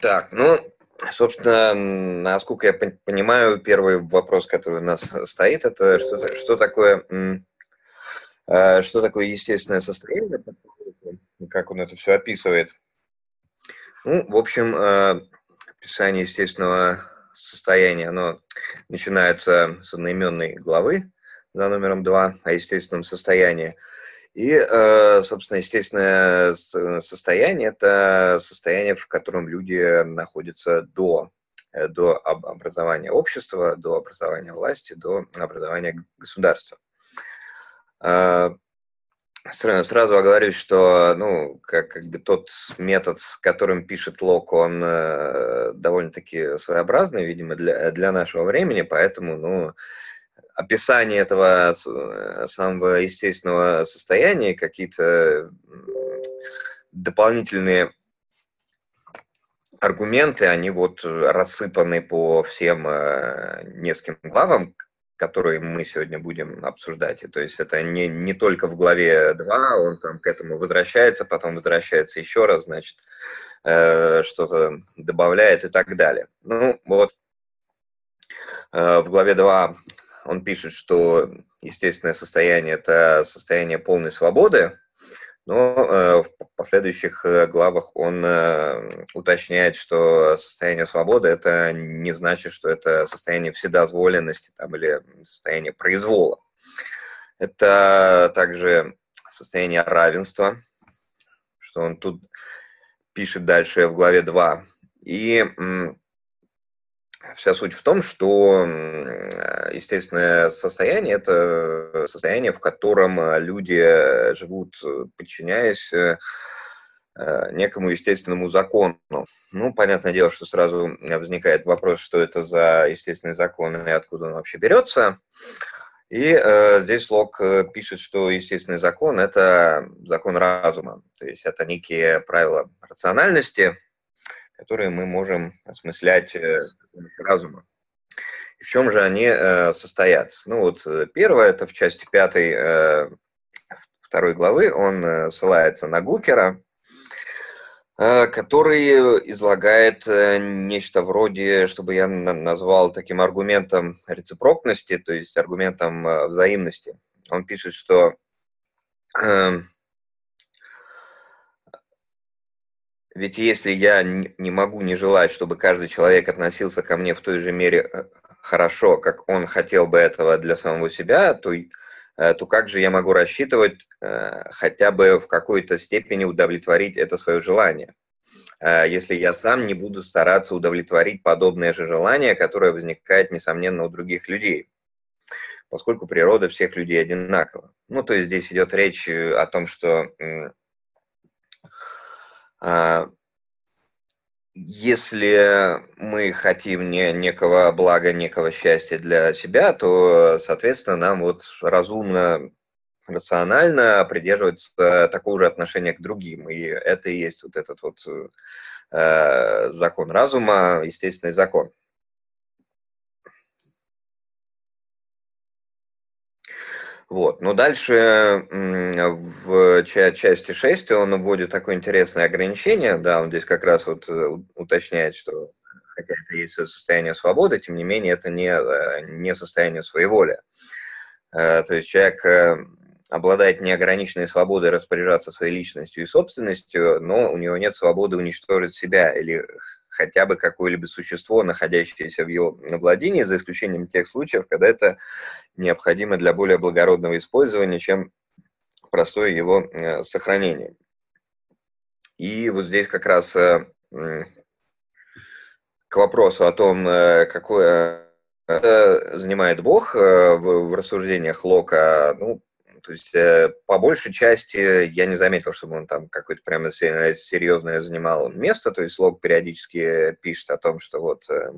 Так, ну, собственно, насколько я понимаю, первый вопрос, который у нас стоит, это что, что такое э, что такое естественное состояние, как он это все описывает. Ну, в общем, э, описание естественного состояния, оно начинается с одноименной главы за номером 2 о естественном состоянии. И, э, собственно, естественное состояние – это состояние, в котором люди находятся до, э, до образования общества, до образования власти, до образования государства. А, сразу оговорюсь, что ну, как, как бы тот метод, с которым пишет Лок, он э, довольно-таки своеобразный, видимо, для, для нашего времени, поэтому ну, описание этого э, самого естественного состояния, какие-то дополнительные аргументы, они вот рассыпаны по всем э, нескольким главам, которые мы сегодня будем обсуждать. И то есть это не, не только в главе 2, он там к этому возвращается, потом возвращается еще раз, значит, э, что-то добавляет и так далее. Ну, вот в главе 2 он пишет, что естественное состояние – это состояние полной свободы, но э, в последующих э, главах он э, уточняет, что состояние свободы – это не значит, что это состояние вседозволенности там, или состояние произвола. Это также состояние равенства, что он тут пишет дальше в главе 2. И Вся суть в том, что естественное состояние – это состояние, в котором э, люди живут, э, подчиняясь э, некому естественному закону. Ну, понятное дело, что сразу возникает вопрос, что это за естественный закон и откуда он вообще берется. И э, здесь Лок пишет, что естественный закон – это закон разума, то есть это некие правила рациональности – которые мы можем осмыслять э, с помощью разума. В чем же они э, состоят? Ну вот э, первое, это в части пятой второй главы, он ссылается на Гукера, который излагает нечто вроде, чтобы я назвал таким аргументом рецепрокности, то есть аргументом взаимности. Он пишет, что ведь если я не могу не желать, чтобы каждый человек относился ко мне в той же мере э, хорошо, как он хотел бы этого для самого себя, то, э, то как же я могу рассчитывать э, хотя бы в какой-то степени удовлетворить это свое желание? Если я сам не буду стараться удовлетворить подобное же желание, которое возникает, несомненно, у других людей поскольку природа всех людей одинакова. Ну, то есть здесь идет речь о том, что если мы хотим не, некого блага, некого счастья для себя, то, соответственно, нам вот разумно, рационально придерживаться такого же отношения к другим. И это и есть вот этот вот э, закон разума, естественный закон. Вот. Но дальше в части 6 он вводит такое интересное ограничение, да, он здесь как раз вот э, уточняет, что хотя это есть состояние свободы, тем не менее это не, э, не состояние своеволия. Э, то есть человек обладает неограниченной свободой распоряжаться своей личностью и собственностью, но у него нет свободы уничтожить себя или хотя бы какое-либо существо, находящееся в его владении, за исключением тех случаев, когда это необходимо для более благородного использования, чем простое его э, сохранение. И вот здесь как раз э, к вопросу о том, э, какое занимает Бог в рассуждениях Лока, ну, то есть э, по большей части я не заметил, чтобы он там какое-то прямо серьезное занимал место. То есть Лог периодически пишет о том, что вот э,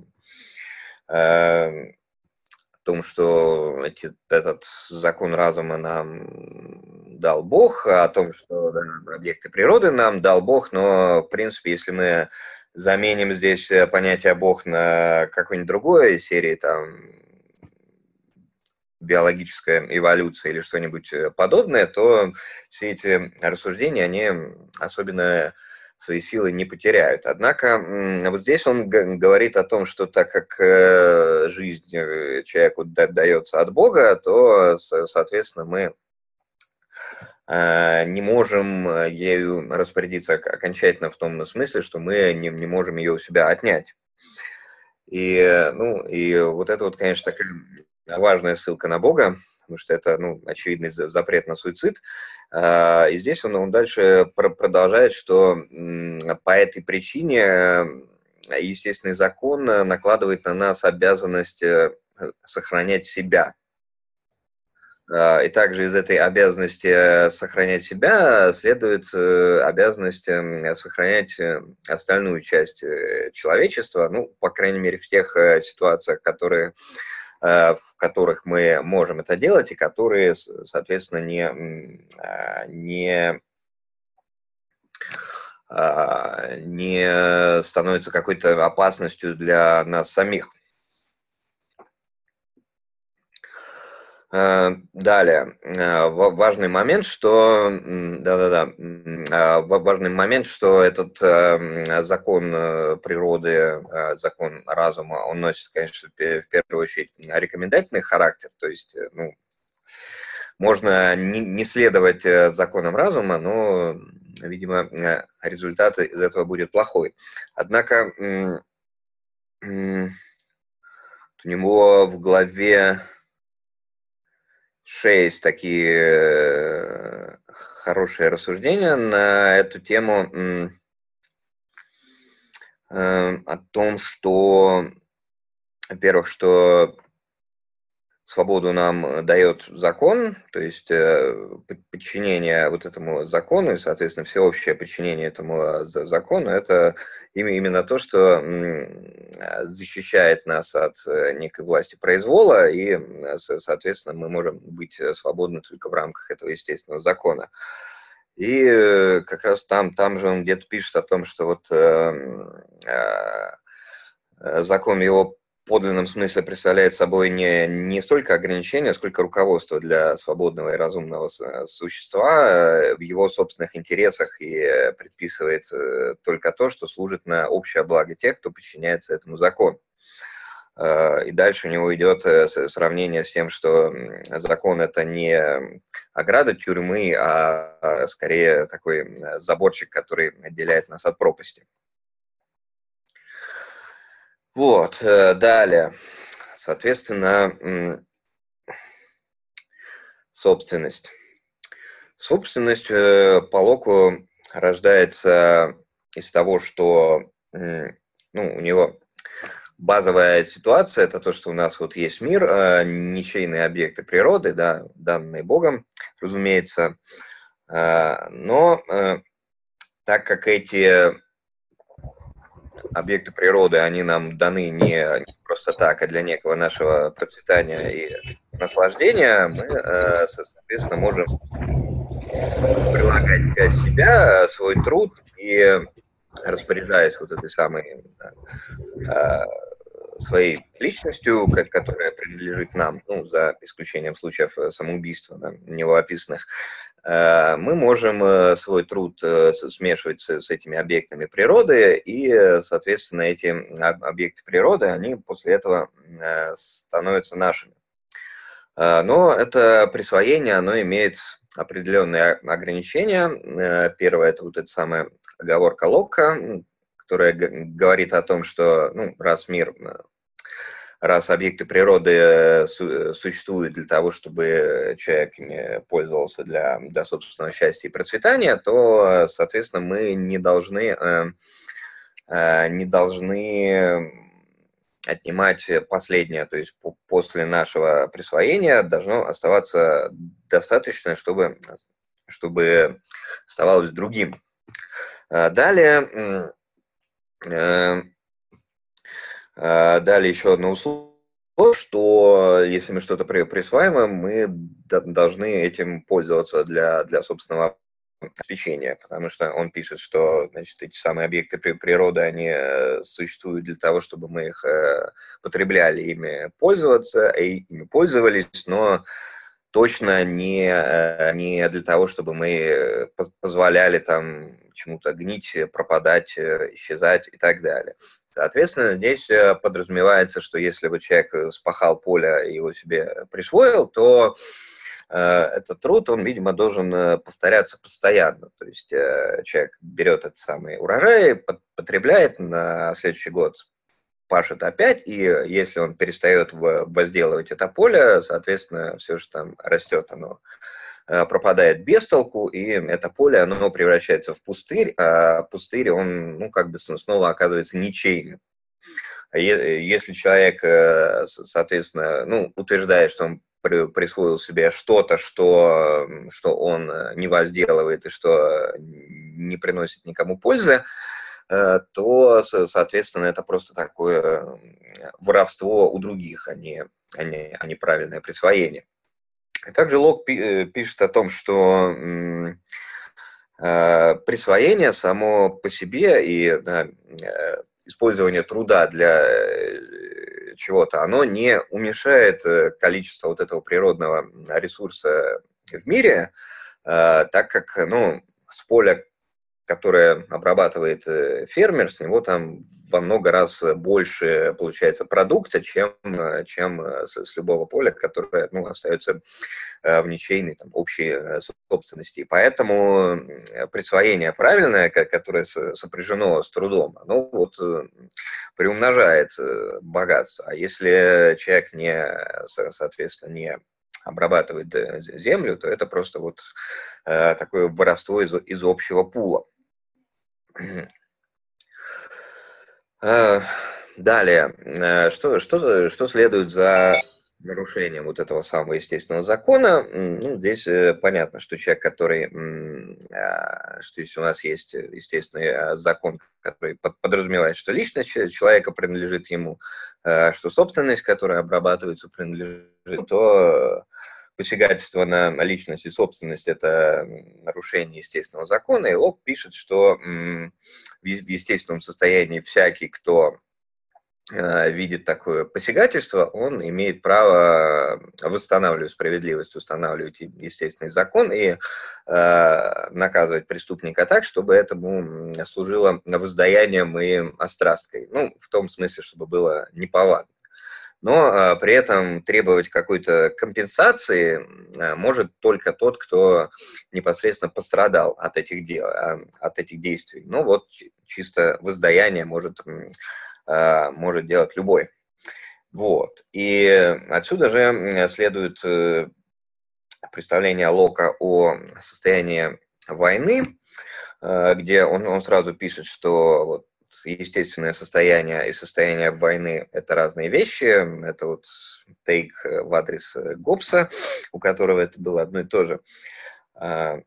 э, о том, что эти, этот закон разума нам дал Бог, о том, что да, объекты природы нам дал Бог, но, в принципе, если мы заменим здесь понятие Бог на какой-нибудь другой серии, там, биологическая эволюция или что-нибудь э, подобное, то все эти рассуждения, они особенно свои силы не потеряют. Однако вот здесь он говорит о том, что так как э, жизнь человеку дается от Бога, то, соответственно, мы не можем ею распорядиться окончательно в том смысле, что мы не, не можем ее у себя отнять. И, ну, и вот это вот, конечно, такая важная ссылка на Бога, потому что это, ну, очевидный запрет на суицид. А, и здесь он, он дальше продолжает, что по этой причине естественный закон накладывает на нас обязанность э, сохранять себя. И также из этой обязанности сохранять себя следует э, обязанность эм, сохранять э, остальную часть человечества, ну, по крайней мере, в тех ситуациях, которые Э, в которых мы можем это делать и которые, соответственно, не, а, не, а, не становятся какой-то опасностью для нас самих. Далее, э, важный момент, что да-да-да, а, важный момент, что этот э, закон природы, закон разума, он носит, конечно, в первую очередь рекомендательный характер, то есть, ну, можно не следовать законам разума, но, видимо, результат из этого будет плохой. Однако у него в главе 6 такие э, хорошие рассуждения на эту тему э, о том, что, во-первых, что свободу нам э, дает закон, то есть э, подчинение вот этому закону и, соответственно, всеобщее подчинение этому э, закону, это именно то, что защищает нас от некой власти произвола, и, соответственно, мы можем быть свободны только в рамках этого естественного закона. И как раз там, там же он где-то пишет о том, что вот закон его подлинном смысле представляет собой не, не столько ограничения, сколько руководство для свободного и разумного существа э, в его собственных интересах и предписывает э, только то, что служит на общее благо тех, кто подчиняется этому закону. Э, и дальше у него идет сравнение с тем, что закон это не ограда тюрьмы, а скорее такой заборчик, который отделяет нас от пропасти. Вот, э, далее. Соответственно, собственность. Собственность э, по рождается из того, что ну, у него базовая ситуация, это то, что у нас вот есть мир, э, ничейные объекты природы, да, данные Богом, разумеется, но так как эти объекты природы, они нам даны не просто так, а для некого нашего процветания и наслаждения, мы, э, соответственно, можем прилагать часть себя, свой труд и распоряжаясь вот этой самой э, своей личностью, которая принадлежит нам, ну, за исключением случаев самоубийства, да, него описанных, мы можем э, свой труд э, смешивать с этими объектами природы, и, соответственно, эти объекты природы, они после этого становятся нашими. Но это присвоение, оно имеет определенные ограничения. Первое – это вот эта самая оговорка Локка, которая говорит о том, что ну, раз мир раз объекты природы э, существуют для того, чтобы человек ими пользовался для, для собственного счастья и процветания, то, соответственно, мы не должны, э, э, не должны отнимать последнее, то есть после нашего присвоения должно оставаться достаточно, чтобы, чтобы оставалось другим. Далее а, Далее еще одно условие, что если мы что-то присваиваем, мы должны этим пользоваться для, для собственного обеспечения, потому что он пишет, что значит, эти самые объекты природы, они э, существуют для того, чтобы мы их э, потребляли, ими пользоваться, и ими пользовались, но точно не, э, не для того, чтобы мы позволяли там чему-то гнить, пропадать, исчезать и так далее. Соответственно, здесь подразумевается, что если бы человек спахал поле и его себе присвоил, то этот труд, он, видимо, должен повторяться постоянно. То есть человек берет этот самый урожай, потребляет на следующий год, пашет опять, и если он перестает возделывать это поле, соответственно, все, что там растет, оно э, пропадает без толку, и это поле, оно превращается в пустырь, а пустырь, он, ну, как бы снова оказывается ничейным. Если человек, э, соответственно, ну, утверждает, что он присвоил себе что-то, что, что он не возделывает и что не приносит никому пользы, Э, то, соответственно, это просто такое воровство у других, а не, а не, а не правильное присвоение. Также Лок э, пишет о том, что э, присвоение само по себе и да, использование труда для чего-то, оно не уменьшает количество вот этого природного ресурса в мире, так как ну, с поля которое обрабатывает э, фермер, с него там во много раз больше получается продукта, чем, э, чем э, с, с любого поля, которое ну, остается в ничейной там, общей собственности. Поэтому присвоение правильное, которое сопряжено с трудом, оно вот приумножает богатство. А если человек не, соответственно, не обрабатывает землю, то это просто вот такое воровство из, из общего пула. Э, далее, э, что, что, что следует за нарушением вот этого самого естественного закона? Ну, здесь э, понятно, что человек, который, что если у нас есть естественный закон, который подразумевает, что личность человека принадлежит ему, что собственность, которая обрабатывается, принадлежит, то посягательство на личность и собственность – это нарушение естественного закона, и Лок пишет, что в естественном состоянии всякий, кто э, видит такое посягательство, он имеет право восстанавливать справедливость, устанавливать естественный закон и э, наказывать преступника так, чтобы этому служило воздаянием и острасткой. Ну, в том смысле, чтобы было неповадно но а, при этом требовать какой-то компенсации а, может только тот, кто непосредственно пострадал от этих дел, а, от этих действий. Ну вот чисто воздаяние может, может делать любой. Вот. И отсюда же следует э, представление Лока о состоянии войны, где он, он сразу пишет, что вот естественное состояние и состояние войны – это разные вещи. Это вот тейк э, в адрес э, Гоббса, у которого это было одно и то же. А,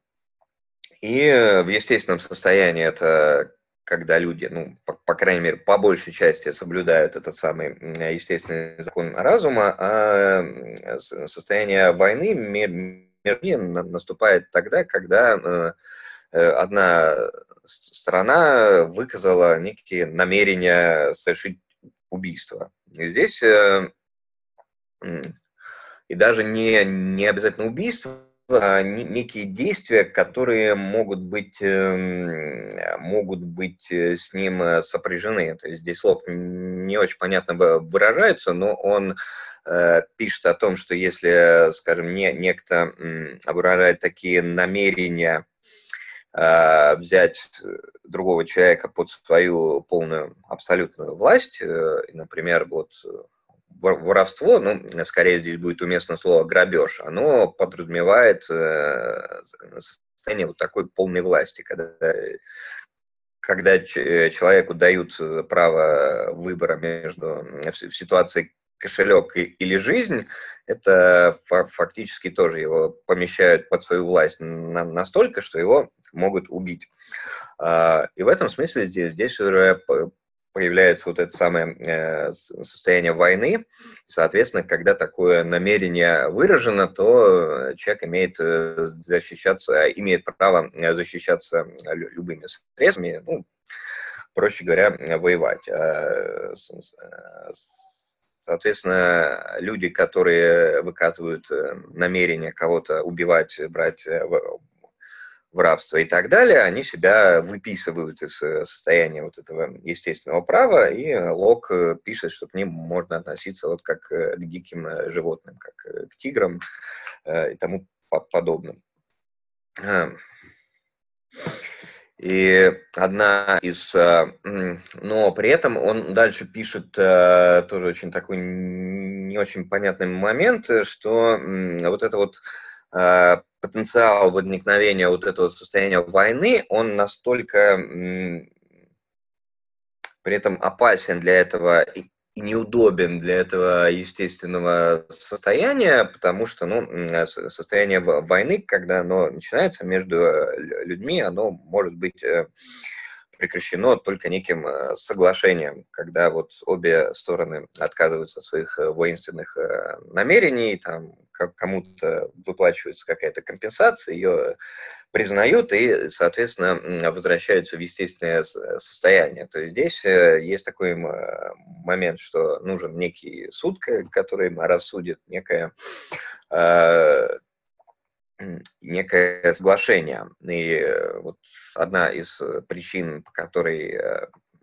и в естественном состоянии это когда люди, ну, по, по крайней мере, по большей части соблюдают этот самый естественный закон разума, а состояние войны мир наступает тогда, когда э, одна страна выказала некие намерения совершить убийство. И здесь э, и даже не, не обязательно убийство, а некие действия, которые могут быть, эм, могут быть э, с ним э, сопряжены. То есть здесь слог не очень понятно выражается, но он пишет о том, что если, скажем, не, некто выражает такие намерения Э, взять другого человека под свою полную абсолютную власть, э, например, вот воровство, ну, скорее здесь будет уместно слово грабеж, оно подразумевает э, состояние вот такой полной власти, когда, когда человеку дают право выбора между в ситуации кошелек или жизнь, это фактически тоже его помещают под свою власть настолько, что его могут убить. А, и в этом смысле здесь, здесь уже появляется вот это самое э, состояние войны. Соответственно, когда такое намерение выражено, то человек имеет э, защищаться, имеет право защищаться любыми средствами, ну, проще говоря, воевать. Соответственно, люди, которые выказывают э, намерение кого-то убивать, брать в рабство и так далее, они себя выписывают из состояния вот этого естественного права, и Лок пишет, что к ним можно относиться вот как к диким животным, как к тиграм и тому подобным. И одна из... Э, но при этом он дальше пишет э, тоже очень такой не очень понятный момент, что вот это вот э, потенциал возникновения вот этого состояния войны, он настолько при этом опасен для этого неудобен для этого естественного состояния, потому что ну, состояние войны, когда оно начинается между э, людьми, оно может быть э, прекращено только неким э, соглашением, когда вот обе стороны отказываются от своих воинственных намерений, там кому-то выплачивается какая-то компенсация, ее признают и, соответственно, возвращаются в естественное состояние. То есть здесь э, есть такой момент, что нужен некий суд, который рассудит некое э, некое соглашение. И э, вот одна из причин, по которой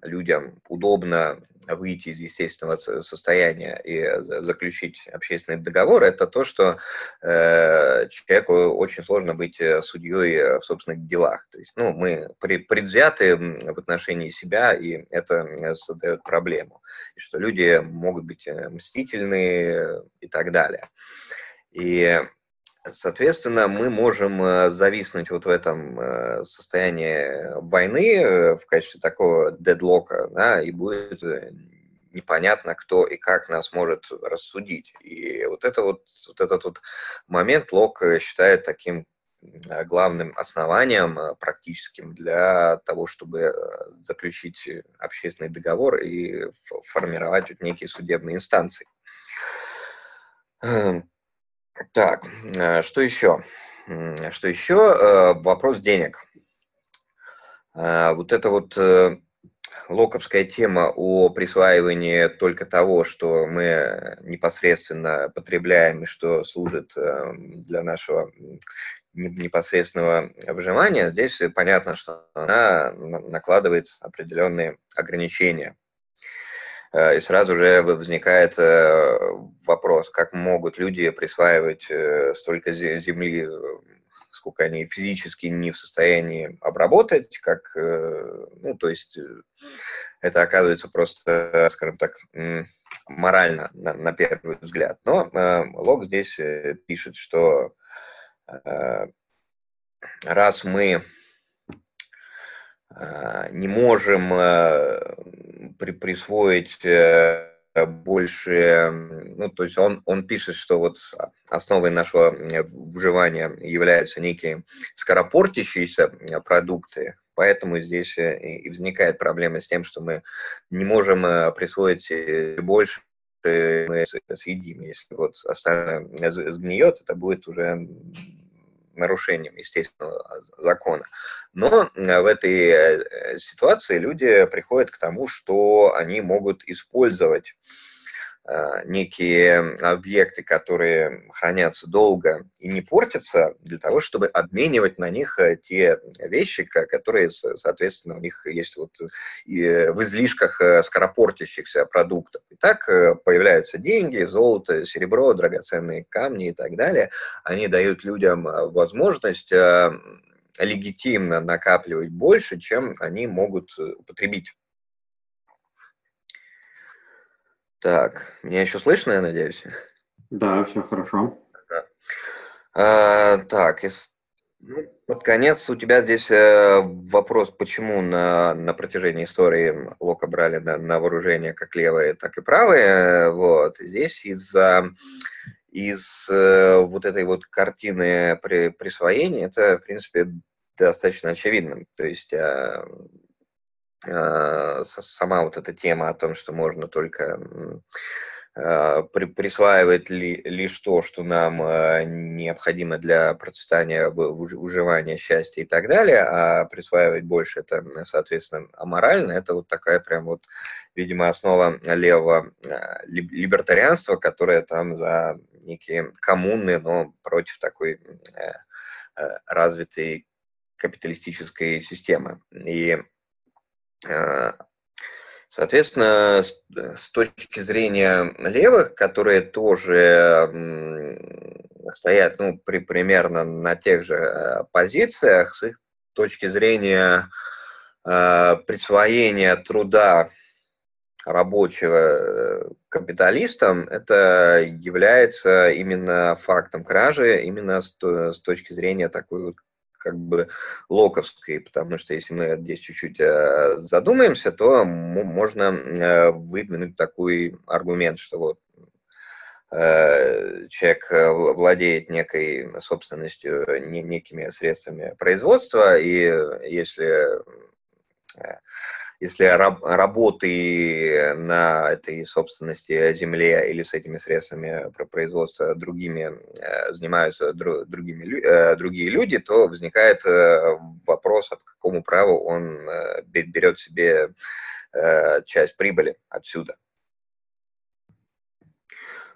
людям удобно выйти из естественного состояния и заключить общественный договор, это то, что э, человеку очень сложно быть э, судьей в собственных делах. То есть, ну, мы предвзяты в отношении себя, и это создает проблему. И что люди могут быть э, мстительны и так далее. И Соответственно, мы можем э, зависнуть вот в этом э, состоянии войны э, в качестве такого дедлока, да, и будет непонятно, кто и как нас может рассудить. И вот, это вот, вот этот вот момент Лок считает таким главным основанием практическим для того, чтобы заключить общественный договор и формировать вот некие судебные инстанции. Так, э, что еще? Что еще? Э, вопрос денег. Э, вот это вот локовская тема о присваивании только того, что мы непосредственно потребляем и что служит для нашего непосредственного выживания, здесь понятно, что она накладывает определенные ограничения. Э, и сразу же возникает э, вопрос, как могут люди присваивать э, столько земли, сколько они физически не в состоянии обработать, как, ну, то есть это оказывается просто, скажем так, морально на, на первый взгляд. Но э, Лок здесь пишет, что э, раз мы не можем э, при, присвоить э, больше, ну, то есть он, он пишет, что вот основой нашего выживания являются некие скоропортящиеся продукты, поэтому здесь э, и возникает проблема с тем, что мы не можем э, присвоить больше, мы съедим. Если вот остальное сгниет, это будет уже нарушением естественного закона. Но э, в этой э, ситуации люди приходят к тому, что они могут использовать Э, некие объекты, которые хранятся долго и не портятся, для того, чтобы обменивать на них э, те вещи, которые, соответственно, у них есть вот в излишках э, скоропортящихся продуктов. И так появляются деньги, золото, серебро, драгоценные камни и так далее. Они дают людям возможность легитимно накапливать больше, чем они могут употребить. Так, меня еще слышно, я надеюсь? Да, все хорошо. Да. А, так, из... ну, под конец у тебя здесь э, вопрос, почему на, на протяжении истории Лока брали на, на вооружение как левые, так и правые. Вот. Здесь из-за из э, вот этой вот картины при, присвоения это, в принципе, достаточно очевидно. То есть э, Э, сама вот эта тема о том, что можно только э, присваивать ли, лишь то, что нам э, необходимо для процветания, выживания, счастья и так далее, а присваивать больше это, соответственно, аморально, это вот такая прям вот, видимо, основа левого либертарианства, которое там за некие коммуны, но против такой развитой капиталистической системы. И, соответственно, с точки зрения левых, которые тоже стоят ну, при, примерно на тех же позициях, с их точки зрения присвоения труда рабочего э, капиталистам, это является именно фактом кражи, именно с, с точки зрения такой вот как бы локовской, потому что если мы здесь чуть-чуть э, задумаемся, то можно э, выдвинуть такой аргумент, что вот человек владеет некой собственностью, некими средствами производства, и если если раб, работы на этой собственности земле или с этими средствами производства другими э, занимаются другими, э, другие люди, то возникает э, вопрос, а по какому праву он берет себе часть прибыли отсюда.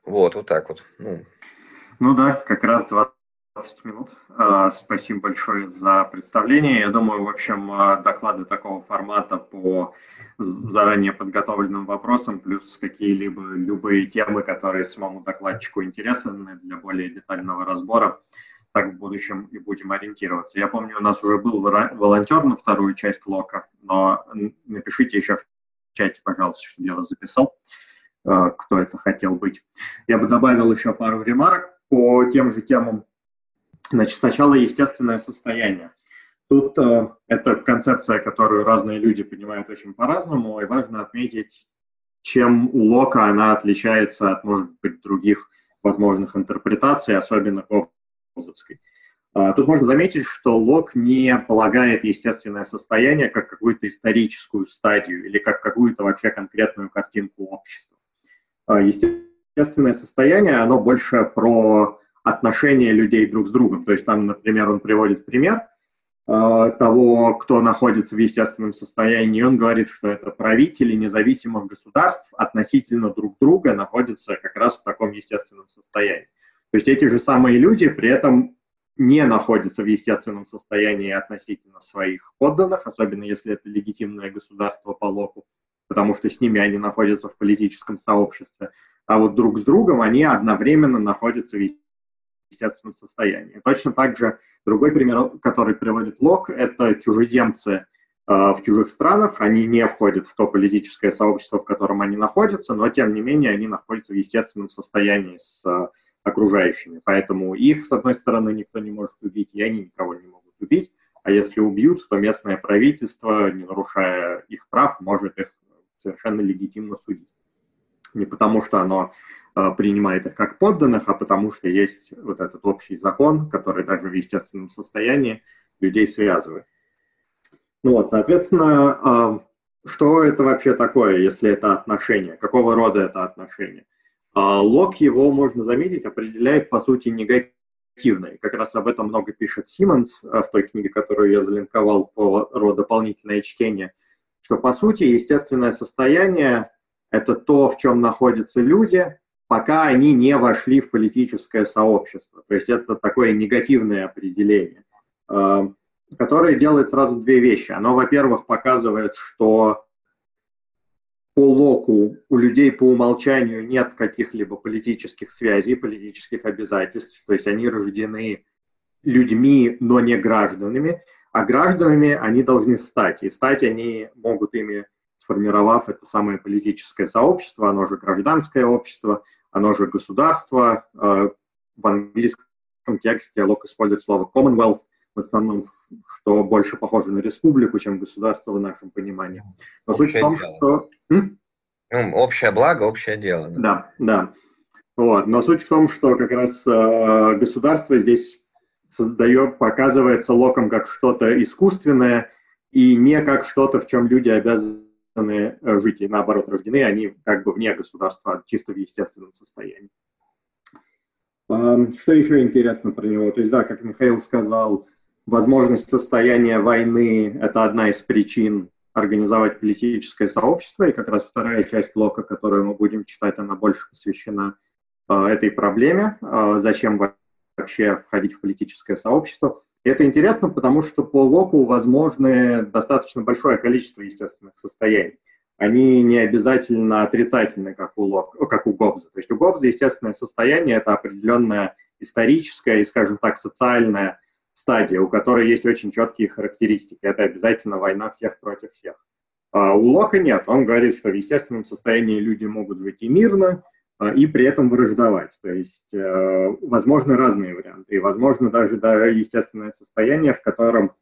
Вот, вот так вот. Ну, ну да, как раз 20 20 минут. А, спасибо большое за представление. Я думаю, в общем, а, доклады такого формата по заранее подготовленным вопросам, плюс какие-либо любые темы, которые самому докладчику интересны для более детального разбора, так в будущем и будем ориентироваться. Я помню, у нас уже был волонтер на вторую часть лока, но напишите еще в чате, пожалуйста, чтобы я вас записал, а, кто это хотел быть. Я бы добавил еще пару ремарок по тем же темам, Значит, сначала естественное состояние. Тут э, это концепция, которую разные люди понимают очень по-разному, и важно отметить, чем у Лока она отличается от, может быть, других возможных интерпретаций, особенно Гоббсовской. Э, тут можно заметить, что Лок не полагает естественное состояние как какую-то историческую стадию или как какую-то вообще конкретную картинку общества. Э, естественное состояние, оно больше про отношения людей друг с другом. То есть там, например, он приводит пример э, того, кто находится в естественном состоянии, он говорит, что это правители независимых государств относительно друг друга находятся как раз в таком естественном состоянии. То есть эти же самые люди при этом не находятся в естественном состоянии относительно своих подданных, особенно если это легитимное государство по локу, потому что с ними они находятся в политическом сообществе, а вот друг с другом они одновременно находятся в естественном состоянии. Точно так же другой пример, который приводит Лок, это чужеземцы э, в чужих странах. Они не входят в то политическое сообщество, в котором они находятся, но тем не менее они находятся в естественном состоянии с э, окружающими. Поэтому их, с одной стороны, никто не может убить, и они никого не могут убить. А если убьют, то местное правительство, не нарушая их прав, может их совершенно легитимно судить. Не потому, что оно Э, принимает их как подданных, а потому что есть вот этот общий закон, который даже в естественном состоянии людей связывает. Ну вот, соответственно, э, что это вообще такое, если это отношение? Какого рода это отношение? Э, Лок его, можно заметить, определяет, по сути, негативное. Как раз об этом много пишет Симмонс в той книге, которую я залинковал по роду дополнительное чтение, что, по сути, естественное состояние – это то, в чем находятся люди, пока они не вошли в политическое сообщество. То есть это такое негативное определение, э, которое делает сразу две вещи. Оно, во-первых, показывает, что по локу у людей по умолчанию нет каких-либо политических связей, политических обязательств, то есть они рождены людьми, но не гражданами, а гражданами они должны стать, и стать они могут ими, сформировав это самое политическое сообщество, оно же гражданское общество – оно же государство. Э, в английском тексте Лок использует слово Commonwealth, в основном, что больше похоже на республику, чем государство в нашем понимании. Но общее суть в том, дело. что... М? Ну, общее благо, общее дело. Да, да. да. Вот. Но суть в том, что как раз э, государство здесь создает, показывается Локом как что-то искусственное и не как что-то, в чем люди обязаны э, жить, и наоборот, рождены они как бы вне государства, а чисто в естественном состоянии. Что еще интересно про него? То есть, да, как Михаил сказал, возможность состояния войны – это одна из причин организовать политическое сообщество, и как раз вторая часть Лока, которую мы будем читать, она больше посвящена э, этой проблеме, э, зачем вообще входить в политическое сообщество. Это интересно, потому что по Локу возможны достаточно большое количество естественных состояний. Они не обязательно отрицательны, как у, Лок, как у Гоббса. То есть у Гоббса естественное состояние – это определенная историческая и, скажем так, социальная стадия, у которой есть очень четкие характеристики. Это обязательно война всех против всех. А у Лока нет. Он говорит, что в естественном состоянии люди могут жить и мирно, и при этом враждовать. То есть э, возможны разные варианты. И возможно даже да, естественное состояние, в котором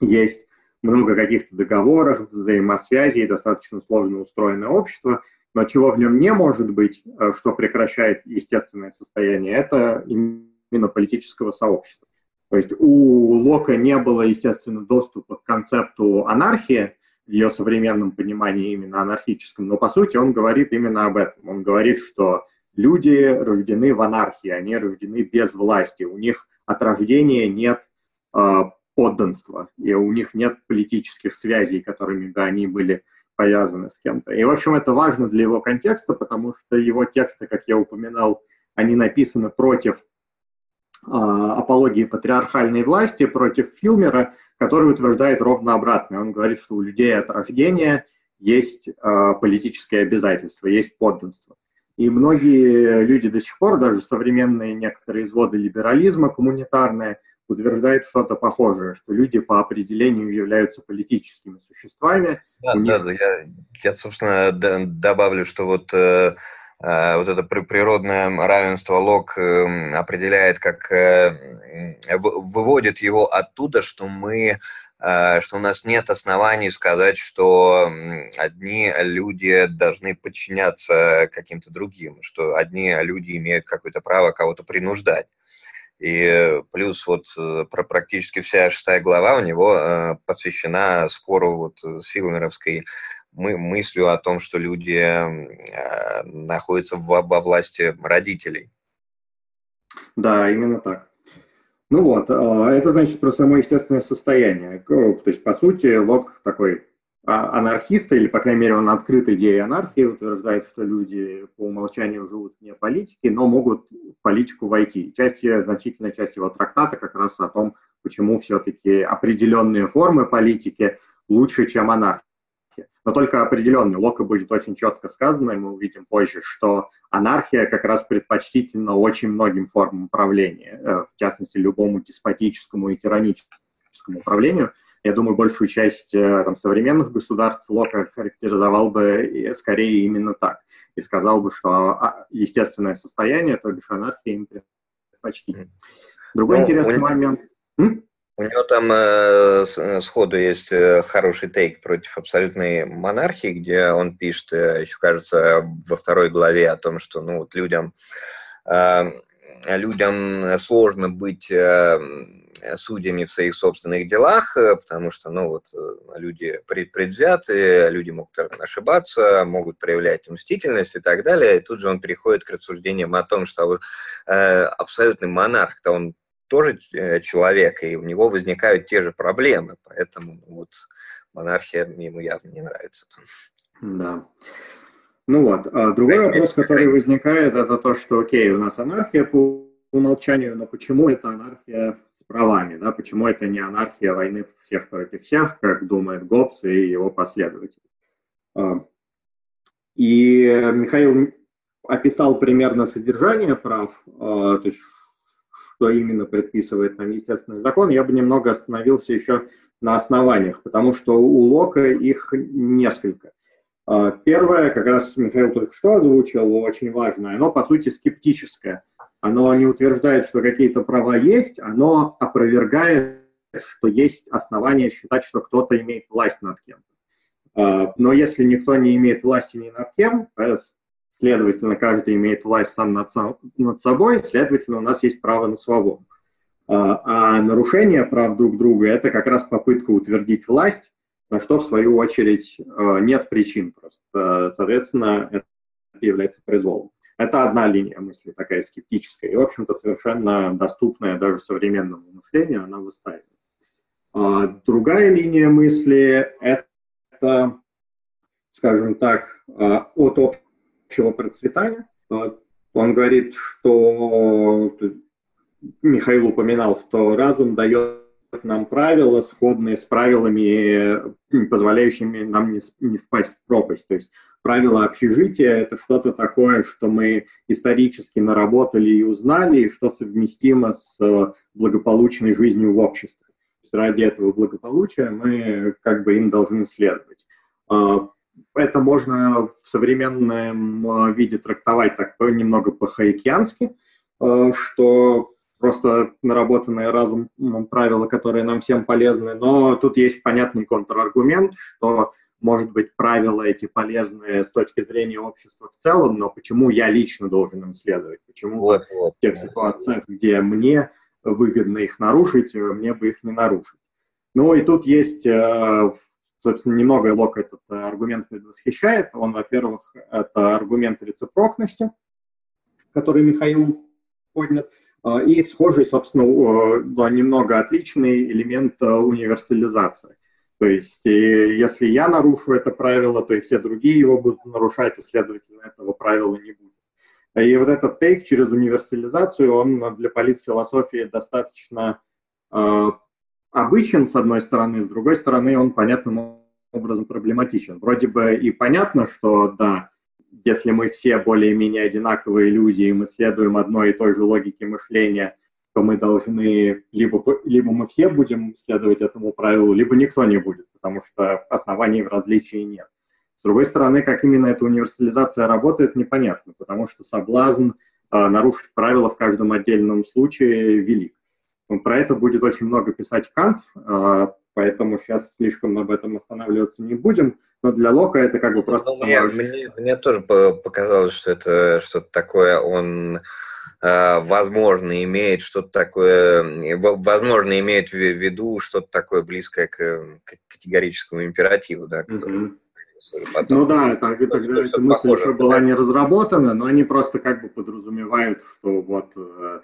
есть много каких-то договоров, взаимосвязей, достаточно сложно устроенное общество, но чего в нем не может быть, э, что прекращает естественное состояние, это именно политического сообщества. То есть у Лока не было, естественно, доступа к концепту анархии, в ее современном понимании именно анархическом, но по сути он говорит именно об этом. Он говорит, что люди рождены в анархии, они рождены без власти, у них от рождения нет э, подданства, и у них нет политических связей, которыми бы они были повязаны с кем-то. И, в общем, это важно для его контекста, потому что его тексты, как я упоминал, они написаны против э, апологии патриархальной власти, против Филмера, который утверждает ровно обратное. Он говорит, что у людей от рождения есть э, политические обязательства, есть подданство. И многие люди до сих пор, даже современные некоторые изводы либерализма, коммунитарные, утверждают что-то похожее, что люди по определению являются политическими существами. Да, них... да, я, я, собственно, добавлю, что вот э, вот это природное равенство Лок э, определяет как э, выводит его оттуда, что мы э, что у нас нет оснований сказать, что одни люди должны подчиняться каким-то другим, что одни люди имеют какое-то право кого-то принуждать. И плюс вот э, про практически вся шестая глава у него э, посвящена спору вот с филмеровской мы, мыслью о том, что люди э, находятся во, во власти родителей. Да, именно так. Ну вот, это значит про само естественное состояние. То есть, по сути, Лок такой а, анархиста, или, по крайней мере, он открыт идеей анархии, утверждает, что люди по умолчанию живут не политики, но могут в политику войти. Часть, значительная часть его трактата как раз о том, почему все-таки определенные формы политики лучше, чем анархия. Но только определенные. Лока будет очень четко сказано, и мы увидим позже, что анархия как раз предпочтительна очень многим формам управления, э, в частности, любому деспотическому и тираническому управлению – я думаю, большую часть э, там, современных государств Лока характеризовал бы скорее именно так. И сказал бы, что а, естественное состояние, то бишь анархия, им предпочтительно. Другой ну, интересный у момент. М? У него там э, э, сходу есть э, хороший тейк против абсолютной монархии, где он пишет, э, еще кажется, во второй главе о том, что ну, вот людям, э, людям сложно быть э, судьями в своих собственных делах, потому что, ну, вот, люди предвзяты, люди могут ошибаться, могут проявлять мстительность и так далее. И тут же он переходит к рассуждениям о том, что э, абсолютный монарх-то он тоже человек, и у него возникают те же проблемы, поэтому ну, вот монархия ему явно не нравится. Да. Ну вот, а другой вопрос, который возникает, это то, что, окей, у нас анархия по умолчанию, но почему это анархия с правами, да, почему это не анархия войны всех против всех, как думает Гоббс и его последователи. А, и Михаил описал примерно содержание прав, а, то есть что именно предписывает нам естественный закон, я бы немного остановился еще на основаниях, потому что у Лока их несколько. А, первое, как раз Михаил только что озвучил, очень важное, оно по сути скептическое оно не утверждает, что какие-то права есть, оно опровергает, что есть основания считать, что кто-то имеет власть над кем-то. А, но если никто не имеет власти ни над кем, э, следовательно, каждый имеет власть сам над, над собой, следовательно, у нас есть право на свободу. А, а нарушение прав друг друга – это как раз попытка утвердить власть, на что, в свою очередь, э, нет причин просто. Соответственно, это является произволом. Это одна линия мысли, такая скептическая, и, в общем-то, совершенно доступная даже современному мышлению, она выстаивает. А другая линия мысли – это, скажем так, а, от общего процветания. А, он говорит, что Михаил упоминал, что разум дает нам правила, сходные с правилами, позволяющими нам не, не впасть в пропасть. То есть правила общежития – это что-то такое, что мы исторически наработали и узнали, и что совместимо с благополучной жизнью в обществе. То есть ради этого благополучия мы как бы им должны следовать. А, это можно в современном виде трактовать так немного по-хаикиански, что просто наработанные разумом правила, которые нам всем полезны. Но тут есть понятный контраргумент, что, может быть, правила эти полезны с точки зрения общества в целом, но почему я лично должен им следовать? Почему вот, вот, в тех ситуациях, где мне выгодно их нарушить, мне бы их не нарушить? Ну и тут есть, э, собственно, немного Лок этот аргумент предвосхищает. Он, во-первых, это аргумент рецепрокности, который Михаил поднят. А, и схожий, собственно, немного отличный элемент э, универсализации. То есть, если я нарушу это правило, то и все другие его будут нарушать, и, следовательно, этого правила не будет. И вот этот тейк через универсализацию, он для политфилософии достаточно э, обычен, с одной стороны, с другой стороны, он понятным образом проблематичен. Вроде бы и понятно, что, да, если мы все более-менее одинаковые люди, и мы следуем одной и той же логике мышления, то мы должны, либо, либо мы все будем следовать этому правилу, либо никто не будет, потому что оснований в различии нет. С другой стороны, как именно эта универсализация работает, непонятно, потому что соблазн э, нарушить правила в каждом отдельном случае велик. Про это будет очень много писать Кант, поэтому сейчас слишком об этом останавливаться не будем. Но для Лока это как бы просто... Ну, мне, мне, мне тоже показалось, что это что-то такое, он э, возможно имеет что-то такое, возможно имеет в виду что-то такое близкое к, к категорическому императиву, да, который... Mm-hmm. Потом, ну да, так, тогда эта мысль похоже, еще была не разработана, но они просто как бы подразумевают, что вот э,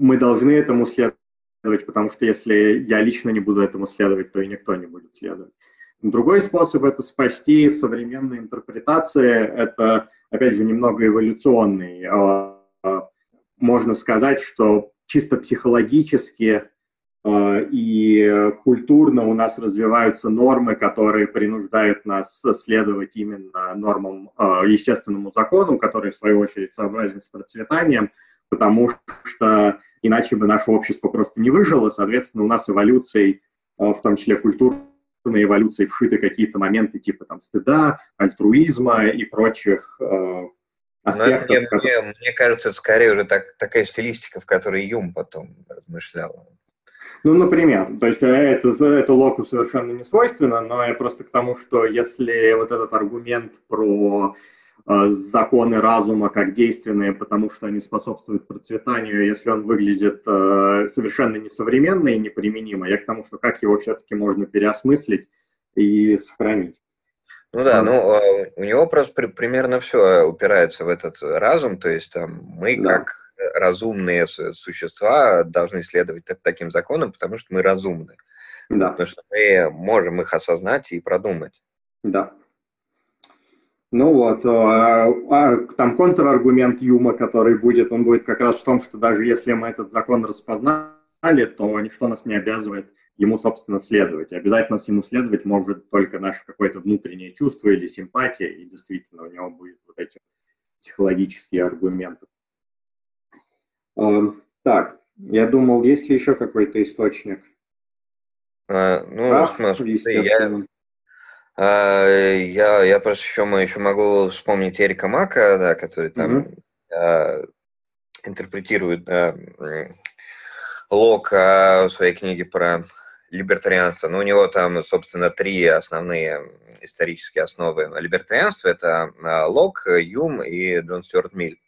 мы должны этому следовать, потому что если я лично не буду этому следовать, то и никто не будет следовать. Другой способ это спасти в современной интерпретации, это, опять же, немного эволюционный. А, а, можно сказать, что чисто психологически а, и культурно у нас развиваются нормы, которые принуждают нас следовать именно нормам, естественному закону, который, в свою очередь, сообразен с процветанием, потому что иначе бы наше общество просто не выжило. Соответственно, у нас эволюцией, в том числе культурной, на эволюции вшиты какие-то моменты типа там стыда, альтруизма и прочих э, аспектов. Мне, которые... мне, мне кажется, это скорее уже так, такая стилистика, в которой Юм потом размышлял. Ну, например, то есть э, это, это Локу совершенно не свойственно, но я просто к тому, что если вот этот аргумент про Э, законы разума как действенные, потому что они способствуют процветанию, если он выглядит э, совершенно несовременно и неприменимо, я к тому, что как его все-таки можно переосмыслить и сохранить. Ну да, ну э, у него просто при, примерно все упирается в этот разум, то есть там мы да. как разумные существа должны следовать таким законам, потому что мы разумны. Да. Потому что мы можем их осознать и продумать. Да. Ну вот, а, а, там контраргумент Юма, который будет, он будет как раз в том, что даже если мы этот закон распознали, то ничто нас не обязывает ему, собственно, следовать. И обязательно с ему следовать может только наше какое-то внутреннее чувство или симпатия, и действительно у него будет вот эти психологические аргументы. А, так, я думал, есть ли еще какой-то источник? А, ну, Прав, смотри, я, я, я просто еще, еще могу вспомнить Эрика Мака, да, который там mm-hmm. а, интерпретирует а, Лок а, в своей книге про либертарианство. Ну, у него там, собственно, три основные исторические основы либертарианства. Это а, Лок, Юм и Джон Стюарт Миль.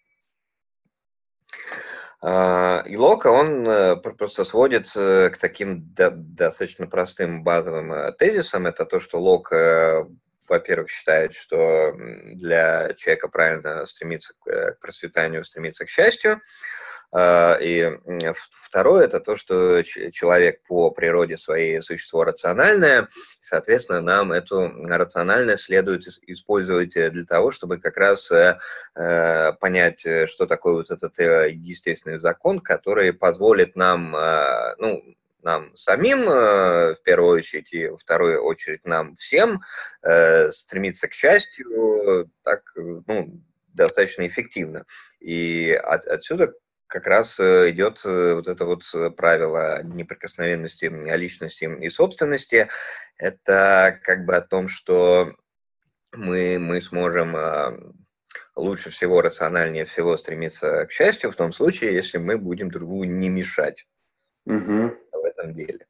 А, и Лока, он э, просто сводится к таким достаточно простым базовым э, тезисам. Это то, что Лок, э, во-первых, считает, что для человека правильно стремиться к процветанию, стремиться к счастью. А, и второе – это то, что человек по природе своей существо рациональное, соответственно, нам эту рациональность следует использовать для того, чтобы как раз э, э, понять, что такое вот этот э, естественный закон, который позволит нам, ну, нам самим, в первую очередь, и во вторую очередь нам всем, стремиться к счастью так, ну, достаточно эффективно. И от, отсюда как раз идет вот это вот правило неприкосновенности личности и собственности. Это как бы о том, что мы, мы сможем лучше всего, рациональнее всего стремиться к счастью в том случае, если мы будем другу не мешать угу. в этом деле.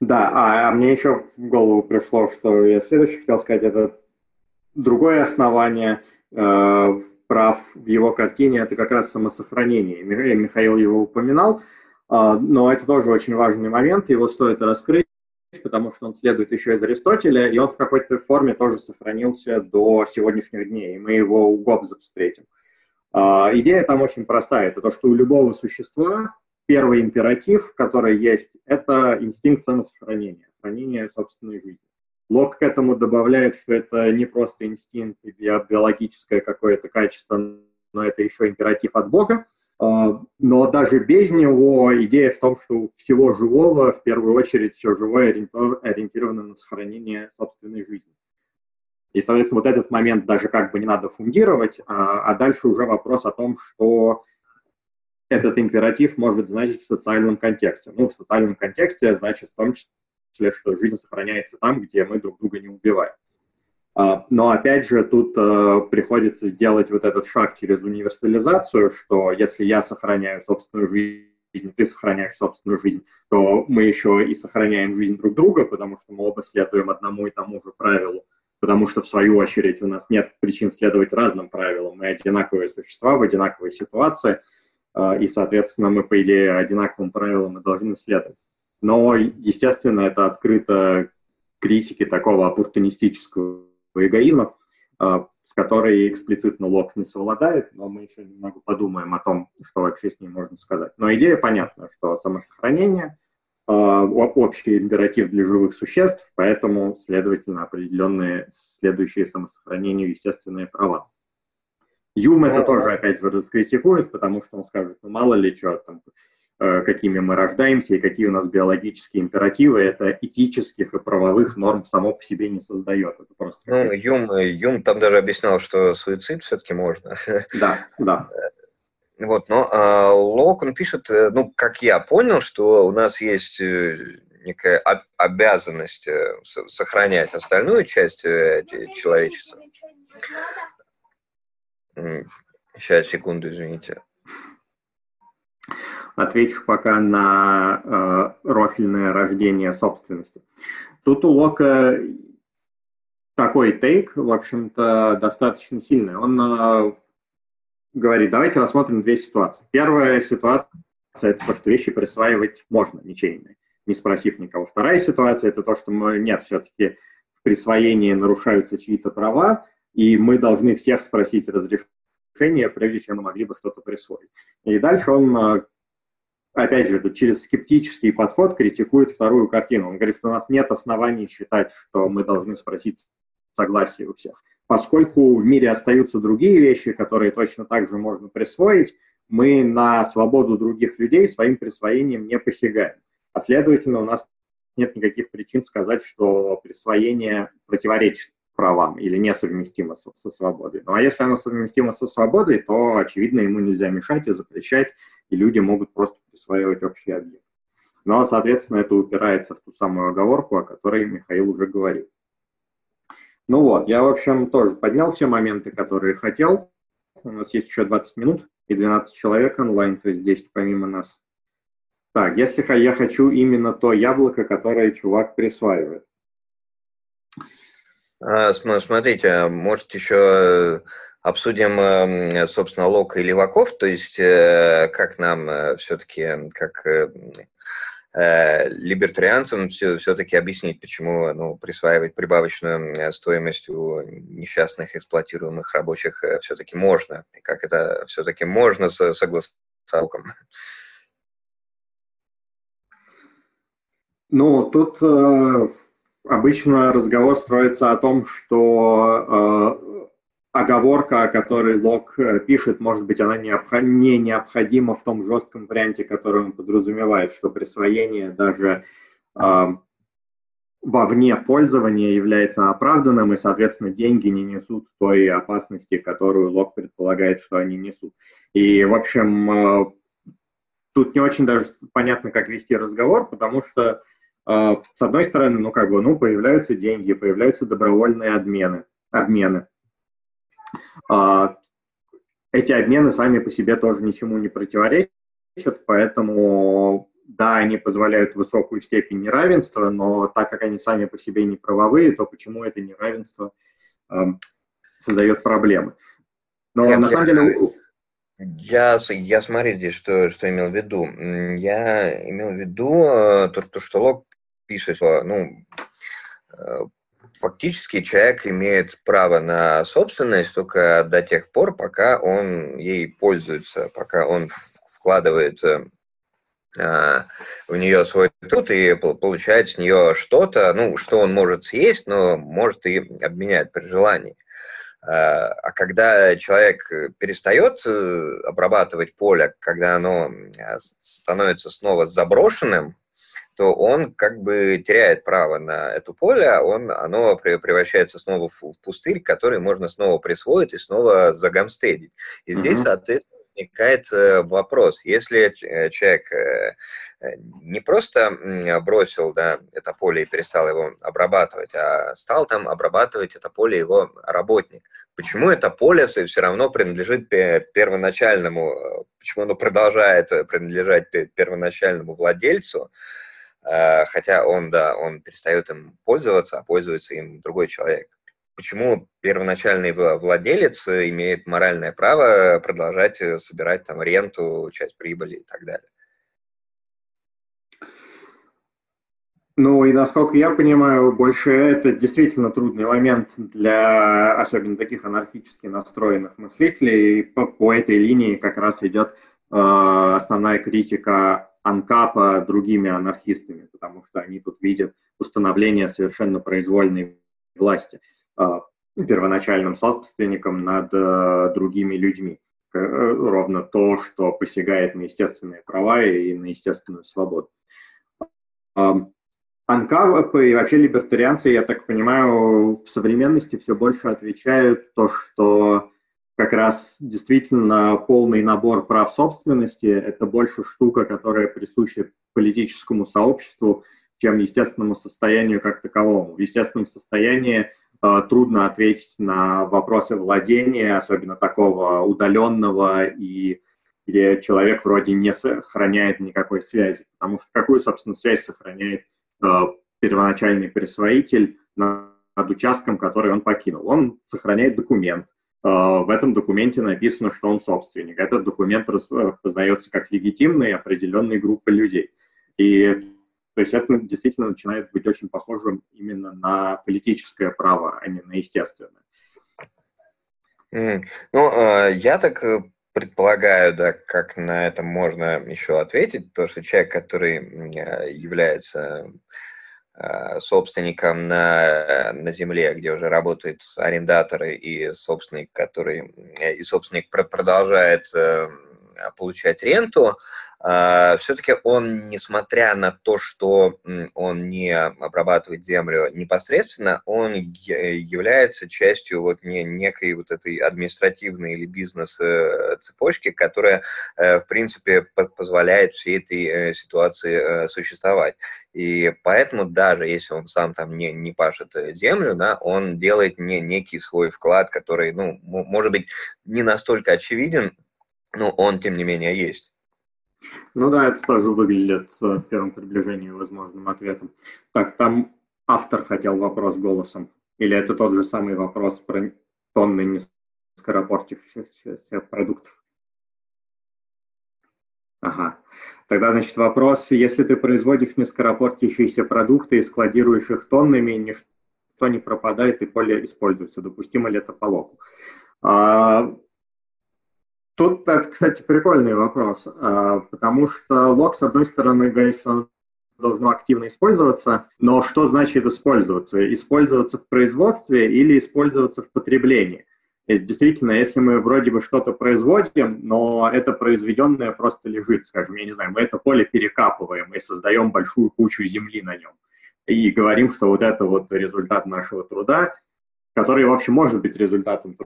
Да, а, а мне еще в голову пришло, что я следующее хотел сказать, это другое основание э, прав в его картине, это как раз самосохранение. Михаил его упоминал, э, но это тоже очень важный момент, его стоит раскрыть потому что он следует еще из Аристотеля, и он в какой-то форме тоже сохранился до сегодняшних дней, и мы его у Гоббса встретим. А, идея там очень простая. Это то, что у любого существа первый императив, который есть, это инстинкт самосохранения, хранение собственной жизни. Лок к этому добавляет, что это не просто инстинкт, биологическое какое-то качество, но это еще императив от Бога. А, но даже без него идея в том, что у всего живого, в первую очередь, все живое ориентировано на сохранение собственной жизни. И, соответственно, вот этот момент даже как бы не надо фундировать, а, а дальше уже вопрос о том, что этот императив может значить в социальном контексте. Ну, в социальном контексте значит в том числе, что жизнь сохраняется там, где мы друг друга не убиваем. А, но опять же, тут э, приходится сделать вот этот шаг через универсализацию, что если я сохраняю собственную жизнь, ты сохраняешь собственную жизнь, то мы еще и сохраняем жизнь друг друга, потому что мы оба следуем одному и тому же правилу, потому что в свою очередь у нас нет причин следовать разным правилам, мы одинаковые существа в одинаковой ситуации, э, и, соответственно, мы, по идее, одинаковым правилам и должны следовать. Но, естественно, это открыто критике такого оппортунистического эгоизма, а, с которой эксплицитно Лок не совладает, но мы еще немного подумаем о том, что вообще с ним можно сказать. Но идея понятна, что самосохранение а, общий императив для живых существ, поэтому, следовательно, определенные следующие самосохранению естественные права. Юм это тоже, опять же, раскритикует, потому что он скажет, ну мало ли что, там, какими мы рождаемся и какие у нас биологические императивы, это этических и правовых норм само по себе не создает. Это просто ну, Юм, Юм там даже объяснял, что суицид все-таки можно. Да, да. Вот, но а, Лок, он пишет, э, ну, как я понял, что у нас есть э, некая обязанность сохранять остальную часть человечества. Сейчас, секунду, извините. Отвечу пока на э, рофильное рождение собственности. Тут у Лока такой тейк, в общем-то, достаточно сильный. Он э, говорит, давайте рассмотрим две ситуации. Первая ситуация – это то, что вещи присваивать можно ничейные, не спросив никого. Вторая ситуация – это то, что мы, нет, все-таки в присвоении нарушаются чьи-то права, и мы должны всех спросить разрешение, прежде чем мы могли бы что-то присвоить. И дальше он э, опять же, через скептический подход критикует вторую картину. Он говорит, что у нас нет оснований считать, что мы должны спросить согласие у всех. Поскольку в мире остаются другие вещи, которые точно так же можно присвоить, мы на свободу других людей своим присвоением не посягаем. А следовательно, у нас нет никаких причин сказать, что присвоение противоречит правам или несовместимо со, со свободой. Ну а если оно совместимо со свободой, то, очевидно, ему нельзя мешать и запрещать, и люди могут просто присваивать общий объект. Но, соответственно, это упирается в ту самую оговорку, о которой Михаил уже говорил. Ну вот, я, в общем, тоже поднял все моменты, которые хотел. У нас есть еще 20 минут и 12 человек онлайн, то есть 10 помимо нас. Так, если я хочу именно то яблоко, которое чувак присваивает. А, смотрите, может еще обсудим, эм, собственно, Лока и Леваков, то есть э, как нам э, все-таки, как э, либертарианцам все, все-таки объяснить, почему ну, присваивать прибавочную стоимость у несчастных эксплуатируемых рабочих все-таки можно, и как это все-таки можно согласно Локом. Ну, тут э, обычно разговор строится о том, что оговорка, которой лог э, пишет, может быть, она необход... не необходима в том жестком варианте, который он подразумевает, что присвоение даже э, вовне пользования является оправданным, и, соответственно, деньги не несут той опасности, которую лог предполагает, что они несут. И, в общем, э, тут не очень даже понятно, как вести разговор, потому что, э, с одной стороны, ну, как бы, ну, появляются деньги, появляются добровольные обмены, обмены а, эти обмены сами по себе тоже ничему не противоречат, поэтому да, они позволяют высокую степень неравенства, но так как они сами по себе не правовые, то почему это неравенство э, создает проблемы? Но я, на самом деле... Я, я смотри здесь, что, что имел в виду. Я имел в виду э, то, то что пишет, что ну, э, фактически человек имеет право на собственность только до тех пор, пока он ей пользуется, пока он вкладывает э, а, в нее свой труд и получает с нее что-то, ну, что он может съесть, но может и обменять при желании. А, а когда человек перестает э, обрабатывать поле, когда оно становится снова заброшенным, то он как бы теряет право на это поле, а он, оно превращается снова в, в пустырь, который можно снова присвоить и снова загамстедить. И здесь, mm-hmm. соответственно, возникает э, вопрос, если э, человек не просто бросил да, это поле и перестал его обрабатывать, а стал там обрабатывать это поле его работник, почему это поле все, равно принадлежит первоначальному, почему оно продолжает принадлежать первоначальному владельцу, Э, хотя он, да, он перестает им пользоваться, а пользуется им другой человек. Почему первоначальный владелец имеет моральное право продолжать э, собирать там ренту, часть прибыли и так далее? Ну и насколько я понимаю, больше это действительно трудный момент для особенно таких анархически настроенных мыслителей. По, по этой линии как раз идет э, основная критика анкапа другими анархистами, потому что они тут видят установление совершенно произвольной власти а, первоначальным собственником над э, другими людьми. Э, ровно то, что посягает на естественные права и на естественную свободу. Анкапы и вообще либертарианцы, я так понимаю, в современности все больше отвечают то, что как раз действительно полный набор прав собственности – это больше штука, которая присуща политическому сообществу, чем естественному состоянию как таковому. В естественном состоянии э, трудно ответить на вопросы владения, особенно такого удаленного и где человек вроде не сохраняет никакой связи. Потому что какую, собственно, связь сохраняет э, первоначальный присвоитель над участком, который он покинул? Он сохраняет документ, в этом документе написано, что он собственник. Этот документ распознается как легитимный определенной группы людей. И то есть это действительно начинает быть очень похожим именно на политическое право, а не на естественное. Mm. Ну, а, я так э, предполагаю, да, как на это можно еще ответить, то, что человек, который является Э, собственником на, на земле, где уже работают арендаторы и собственник, который и собственник продолжает э, получать ренту, все-таки он, несмотря на то, что он не обрабатывает землю непосредственно, он является частью вот некой вот этой административной или бизнес-цепочки, которая, э, в принципе, позволяет всей этой э, ситуации э, существовать. И поэтому даже если он сам там не, не пашет землю, да, он делает не, некий свой вклад, который, ну, может быть, не настолько очевиден, но он, тем не менее, есть. Ну да, это тоже выглядит э, в первом приближении возможным ответом. Так, там автор хотел вопрос голосом. Или это тот же самый вопрос про тонны нескоропортившихся продуктов? Ага. Тогда, значит, вопрос, если ты производишь нескоропортящиеся продукты и складируешь их тоннами, ничто не пропадает и поле используется. Допустимо ли это по локу? А, Тут, кстати, прикольный вопрос, а, потому что лог, с одной стороны, говорит, что должно активно использоваться, но что значит использоваться? Использоваться в производстве или использоваться в потреблении? И действительно, если мы вроде бы что-то производим, но это произведенное просто лежит, скажем, я не знаю, мы это поле перекапываем и создаем большую кучу земли на нем. И говорим, что вот это вот результат нашего труда, который вообще может быть результатом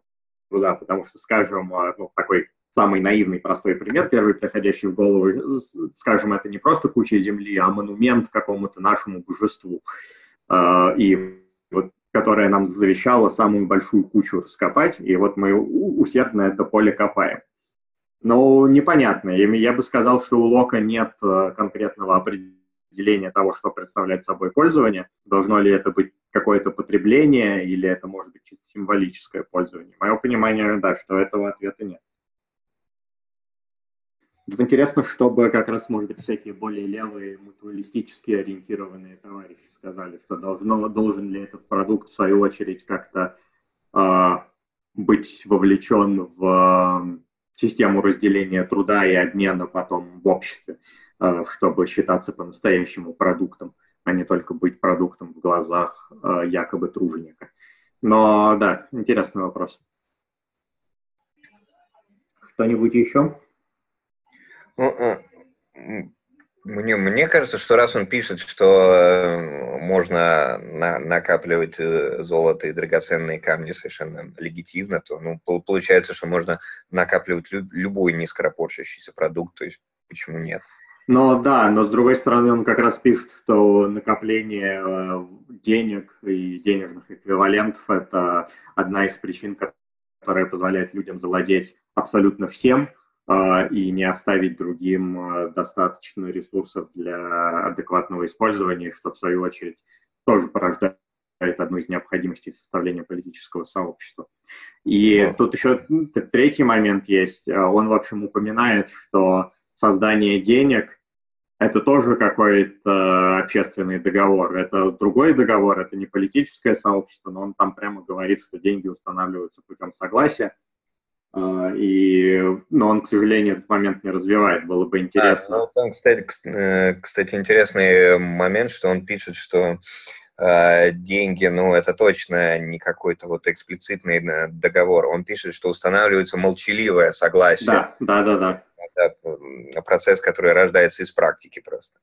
труда, потому что, скажем, а, ну, такой самый наивный, простой пример, первый приходящий в голову, скажем, это не просто куча земли, а монумент какому-то нашему божеству, э, и вот, которое нам завещало самую большую кучу раскопать, и вот мы усердно это поле копаем. Но непонятно, я бы сказал, что у Лока нет э, конкретного определения того, что представляет собой пользование. Должно ли это быть какое-то потребление, или это может быть чисто символическое пользование. Мое понимание, да, что этого ответа нет. Интересно, чтобы как раз, может быть, всякие более левые, мутуалистически ориентированные товарищи сказали, что должно, должен ли этот продукт, в свою очередь, как-то э, быть вовлечен в э, систему разделения труда и обмена потом в обществе, э, чтобы считаться по-настоящему продуктом, а не только быть продуктом в глазах э, якобы труженика. Но да, интересный вопрос. Что-нибудь еще? Ну, э, мне, мне кажется, что раз он пишет, что э, можно на, накапливать э, золото и драгоценные камни совершенно легитимно, то ну, получается, что можно накапливать лю, любой низкоропорчащийся продукт, то есть почему нет? Но да, но с другой стороны он как раз пишет, что накопление денег и денежных эквивалентов – это одна из причин, которая позволяет людям завладеть абсолютно всем – а, и не оставить другим а, достаточно ресурсов для адекватного использования, что в свою очередь тоже порождает одну из необходимостей составления политического сообщества. И тут еще третий момент есть. Он, в общем, упоминает, что создание денег – это тоже какой-то общественный договор. Это другой договор, это не политическое сообщество, но он там прямо говорит, что деньги устанавливаются путем согласия. А, и, но он, к сожалению, этот момент не развивает, было бы интересно. А, ну, там, кстати, э, кстати, интересный момент, что он пишет, что э, деньги, ну, это точно не какой-то вот эксплицитный э, договор. Он пишет, что устанавливается молчаливое согласие. Да, да, да, да. Это процесс, который рождается из практики просто.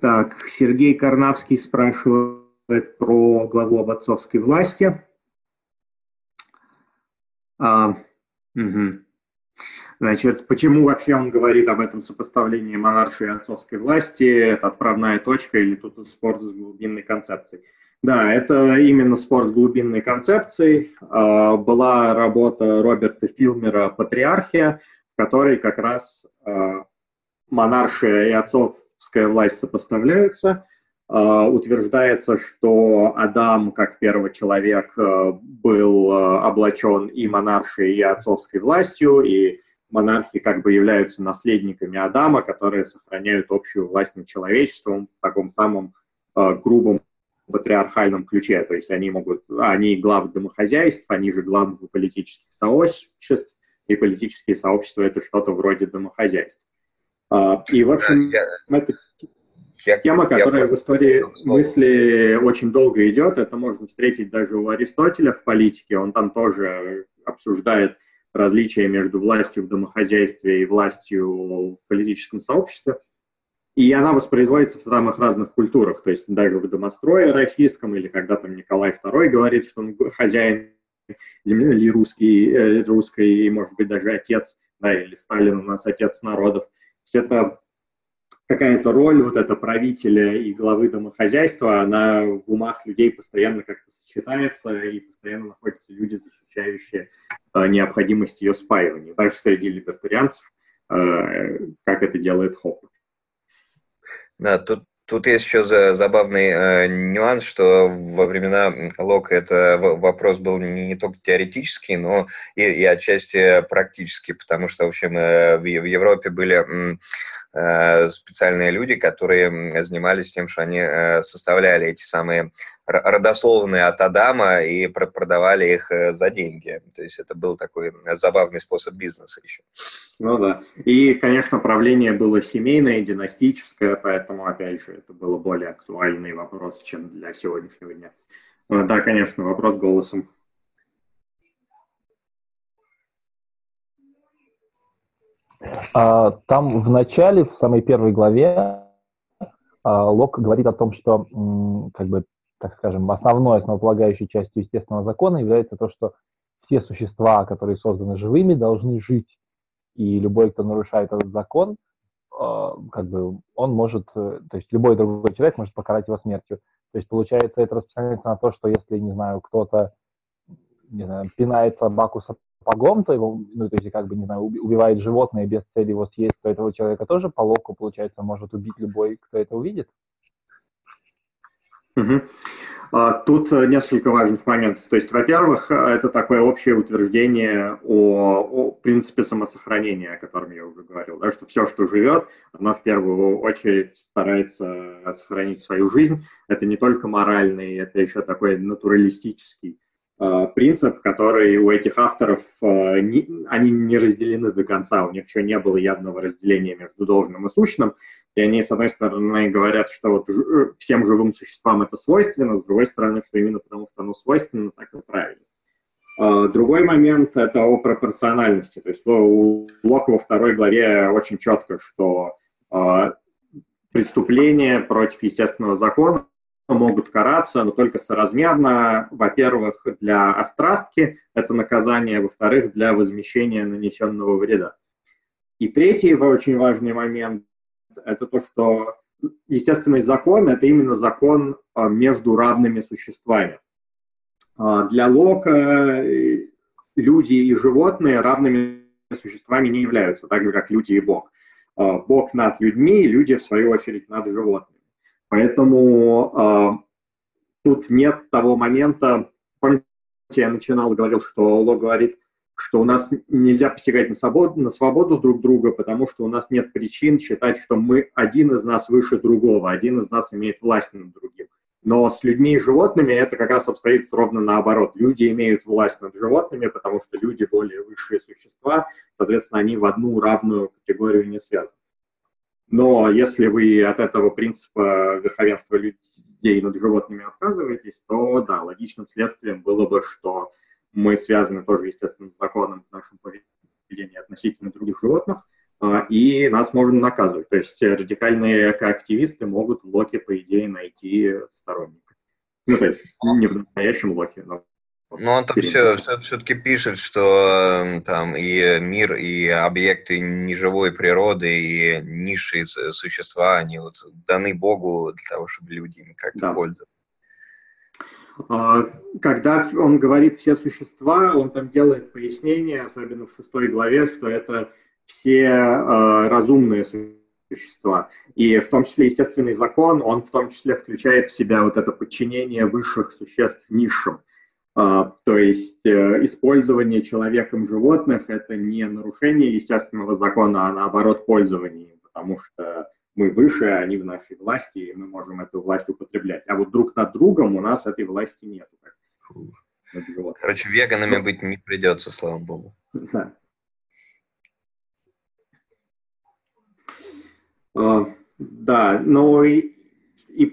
Так, Сергей Карнавский спрашивает про главу об отцовской власти. А, угу. Значит, почему вообще он говорит об этом сопоставлении монаршей и отцовской власти? Это отправная точка или тут спор с глубинной концепцией? Да, это именно спор с глубинной концепцией. А, была работа Роберта Филмера «Патриархия», в которой как раз а, монаршия и отцовская власть сопоставляются – Э, утверждается, что Адам, как первый человек, э, был э, облачен и монаршей, и отцовской властью, и монархи как бы являются наследниками Адама, которые сохраняют общую власть над человечеством в таком самом грубом патриархальном ключе. То есть они могут, они главы домохозяйств, они же главы политических сообществ, и политические сообщества это что-то вроде домохозяйств. И, в общем, это я, Тема, которая я... в истории мысли очень долго идет, это можно встретить даже у Аристотеля в политике, он там тоже обсуждает различия между властью в домохозяйстве и властью в политическом сообществе. И она воспроизводится в самых разных культурах, то есть даже в домострое российском, или когда там Николай II говорит, что он хозяин земли русский, э, русской, и, может быть, даже отец, да, или Сталин у нас отец народов. То есть это какая-то роль вот это правителя и главы домохозяйства, она в умах людей постоянно как-то сочетается, и постоянно находятся люди, защищающие э, необходимость ее спаивания, даже среди либертарианцев, э, как это делает Хоп. Да, тут Тут есть еще забавный э, нюанс, что во времена Лока это вопрос был не, не только теоретический, но и, и отчасти практический, потому что, в общем, э, в, в Европе были э, специальные люди, которые занимались тем, что они э, составляли эти самые родословные от Адама и продавали их э, за деньги. То есть это был такой забавный способ бизнеса еще. Ну да. И, конечно, правление было семейное, династическое, поэтому, опять же, это было более актуальный вопрос, чем для сегодняшнего дня. Э, да, конечно, вопрос голосом. А, там в начале, в самой первой главе, а, Лок говорит о том, что как бы так скажем, основной, основополагающей частью естественного закона является то, что все существа, которые созданы живыми, должны жить. И любой, кто нарушает этот закон, а, как бы он может, э, то есть любой другой человек может покарать его смертью. То есть, получается, это распространяется на то, что если, не знаю, кто-то, не знаю, пинает собаку сапогом, то его, ну, то есть, как бы, не знаю, убивает животное без цели его съесть, то этого человека тоже по локу, получается, может убить любой, кто это увидит. Угу. Тут э, несколько важных моментов. То есть, во-первых, э, это такое общее утверждение о, о принципе самосохранения, о котором я уже говорил, да, что все, что живет, оно в первую очередь старается сохранить свою жизнь. Это не только моральный, это еще такой натуралистический принцип, который у этих авторов, э, они не разделены до конца, у них еще не было явного разделения между должным и сущным, и они, с одной стороны, говорят, что вот э, всем живым существам это свойственно, с другой стороны, что именно потому, что оно свойственно, так и правильно. Другой момент – это о пропорциональности. То есть у Лока во второй главе очень четко, что преступление против естественного закона могут караться, но только соразмерно, во-первых, для острастки это наказание, во-вторых, для возмещения нанесенного вреда. И третий очень важный момент – это то, что естественный закон – это именно закон а, между равными существами. А, для Лока э, люди и животные равными существами не являются, так же, как люди и Бог. А, Бог над людьми, люди, в свою очередь, над животными. Поэтому э, тут нет того момента, помните, я начинал, говорил, что Ло говорит, что у нас нельзя посягать на свободу, на свободу друг друга, потому что у нас нет причин считать, что мы один из нас выше другого, один из нас имеет власть над другим. Но с людьми и животными это как раз обстоит ровно наоборот. Люди имеют власть над животными, потому что люди более высшие существа, соответственно, они в одну равную категорию не связаны. Но если вы от этого принципа верховенства людей над животными отказываетесь, то да, логичным следствием было бы, что мы связаны тоже естественным законом в нашем поведении относительно других животных, а, и нас можно наказывать. То есть радикальные экоактивисты могут в Локе, по идее, найти сторонника. Ну, то есть не в настоящем Локе, но ну, он там все, все, все-таки пишет, что эм, там и мир, и объекты неживой природы, и низшие существа, они вот даны Богу для того, чтобы люди ими как-то да. пользовались. А, когда он говорит «все существа», он там делает пояснение, особенно в шестой главе, что это все э, разумные существа. И в том числе естественный закон, он в том числе включает в себя вот это подчинение высших существ низшим. А, то есть э, использование человеком животных – это не нарушение естественного закона, а наоборот пользование, потому что мы выше, а они в нашей власти, и мы можем эту власть употреблять. А вот друг над другом у нас этой власти нет. Короче, веганами быть не придется, слава богу. Да. Uh, да, но и, и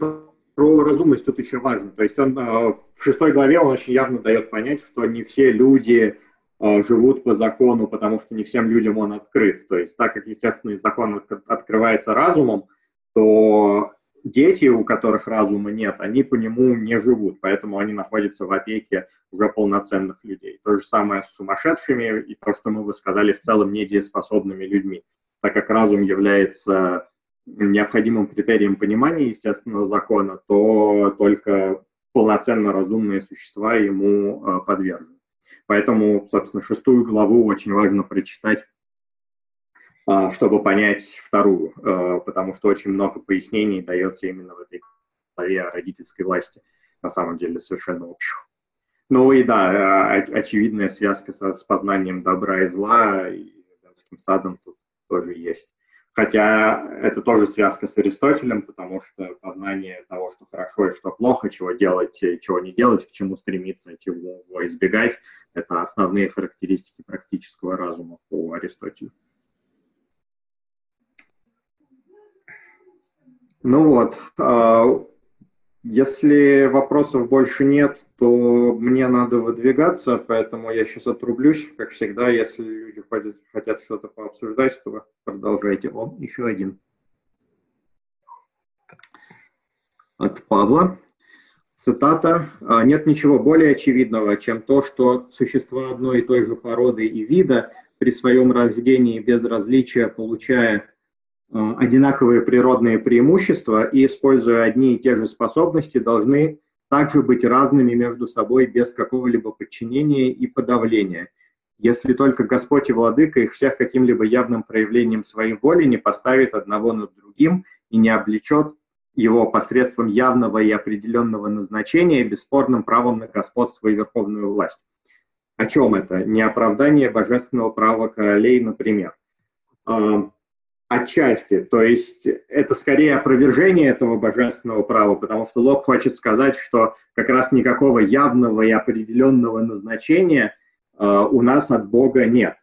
про разумность тут еще важно. То есть он э, в шестой главе он очень явно дает понять, что не все люди э, живут по закону, потому что не всем людям он открыт. То есть так как естественный закон открывается разумом, то дети, у которых разума нет, они по нему не живут, поэтому они находятся в опеке уже полноценных людей. То же самое с сумасшедшими и то, что мы бы сказали, в целом недееспособными людьми, так как разум является необходимым критерием понимания естественного закона, то только полноценно разумные существа ему э, подвержены. Поэтому, собственно, шестую главу очень важно прочитать, э, чтобы понять вторую, э, потому что очень много пояснений дается именно в этой главе о родительской власти, на самом деле совершенно общих. Ну и да, очевидная связка со, с познанием добра и зла и садом тут тоже есть. Хотя это тоже связка с Аристотелем, потому что познание того, что хорошо и что плохо, чего делать и чего не делать, к чему стремиться, чего избегать, это основные характеристики практического разума по Аристотелю. Ну вот, а, Если вопросов больше нет, то мне надо выдвигаться, поэтому я сейчас отрублюсь. Как всегда, если люди хотят, хотят что-то пообсуждать, то продолжайте. О, еще один. От Павла. Цитата. «А, «Нет ничего более очевидного, чем то, что существа одной и той же породы и вида при своем рождении без различия, получая одинаковые природные преимущества и, используя одни и те же способности, должны также быть разными между собой без какого-либо подчинения и подавления, если только Господь и Владыка их всех каким-либо явным проявлением своей воли не поставит одного над другим и не облечет его посредством явного и определенного назначения бесспорным правом на господство и верховную власть. О чем это? Не оправдание божественного права королей, например. Отчасти, то есть это скорее опровержение этого божественного права, потому что Лок хочет сказать, что как раз никакого явного и определенного назначения а, у нас от Бога нет.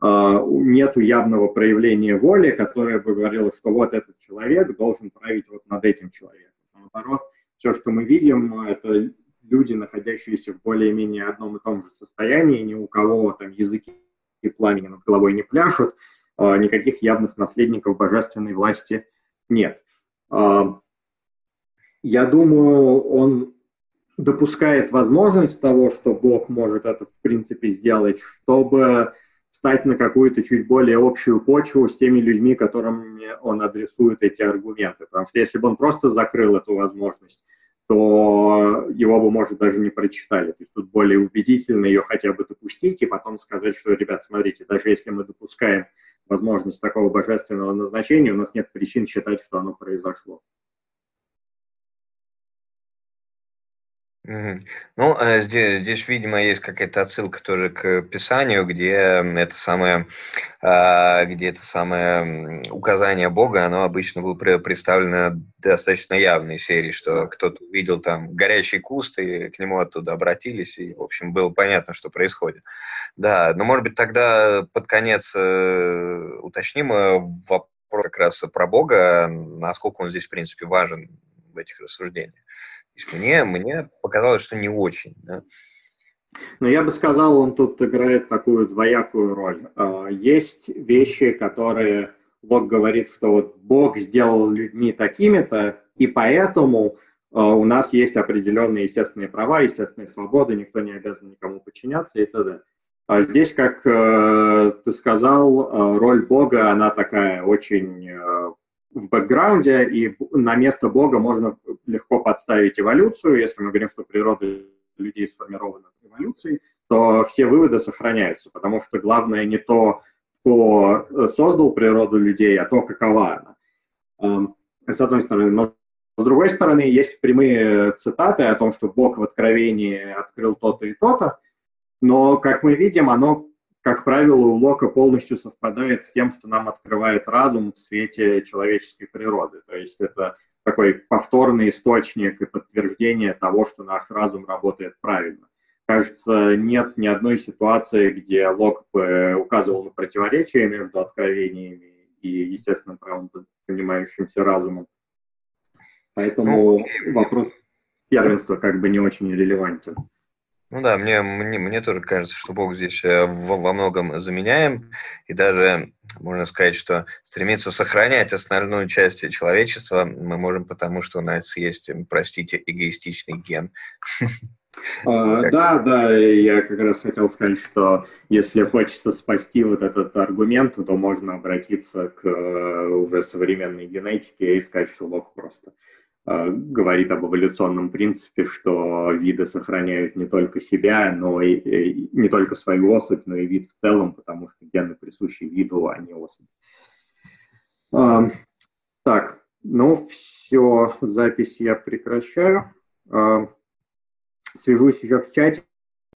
А, нету явного проявления воли, которое бы говорило, что вот этот человек должен править вот над этим человеком. Наоборот, все, что мы видим, это люди, находящиеся в более-менее одном и том же состоянии, ни у кого там языки и пламени над головой не пляшут, никаких явных наследников божественной власти нет. А, я думаю, он допускает возможность того, что Бог может это в принципе сделать, чтобы встать на какую-то чуть более общую почву с теми людьми, которым он адресует эти аргументы. Потому что если бы он просто закрыл эту возможность, то его бы, может, даже не прочитали. То есть тут более убедительно ее хотя бы допустить и потом сказать, что, ребят, смотрите, даже если мы допускаем возможность такого божественного назначения, у нас нет причин считать, что оно произошло. Ну, э, здесь, здесь, видимо, есть какая-то отсылка тоже к Писанию, где это самое, а, где это самое указание Бога, оно обычно было представлено достаточно явной серии, что кто-то увидел там горящий куст, и к нему оттуда обратились, и, в общем, было понятно, что происходит. Да, но, может быть, тогда под конец э, уточним э, вопрос как раз про Бога, насколько он здесь, в принципе, важен в этих рассуждениях мне, мне показалось, что не очень. Да. Но я бы сказал, он тут играет такую двоякую роль. А, есть вещи, которые Бог говорит, что вот Бог сделал людьми такими-то, и поэтому а, у нас есть определенные естественные права, естественные свободы, никто не обязан никому подчиняться и т.д. А здесь, как э, ты сказал, роль Бога, она такая очень э, в бэкграунде, и на место Бога можно легко подставить эволюцию. Если мы говорим, что природа людей сформирована эволюцией, то все выводы сохраняются, потому что главное не то, кто э, создал природу людей, а то, какова она. Эм, с одной стороны. Но с другой стороны, есть прямые цитаты о том, что Бог в Откровении открыл то-то и то-то, но, как мы видим, оно как правило, у Лока полностью совпадает с тем, что нам открывает разум в свете человеческой природы. То есть это такой повторный источник и подтверждение того, что наш разум работает правильно. Кажется, нет ни одной ситуации, где Лок бы указывал на противоречие между откровениями и естественным правом, понимающимся разумом. Поэтому ну, вопрос первенства как бы не очень релевантен. Ну да, мне, мне, мне тоже кажется, что Бог здесь э, во, во многом заменяем, и даже можно сказать, что стремиться сохранять основную часть человечества мы можем, потому что у нас есть, простите, эгоистичный ген. А, да, да, я как раз хотел сказать, что если хочется спасти вот этот аргумент, то можно обратиться к э, уже современной генетике и сказать, что Бог просто говорит об эволюционном принципе, что виды сохраняют не только себя, но и, и не только свою особь, но и вид в целом, потому что гены присущи виду, а не особи. А, так, ну все, запись я прекращаю. А, свяжусь еще в чате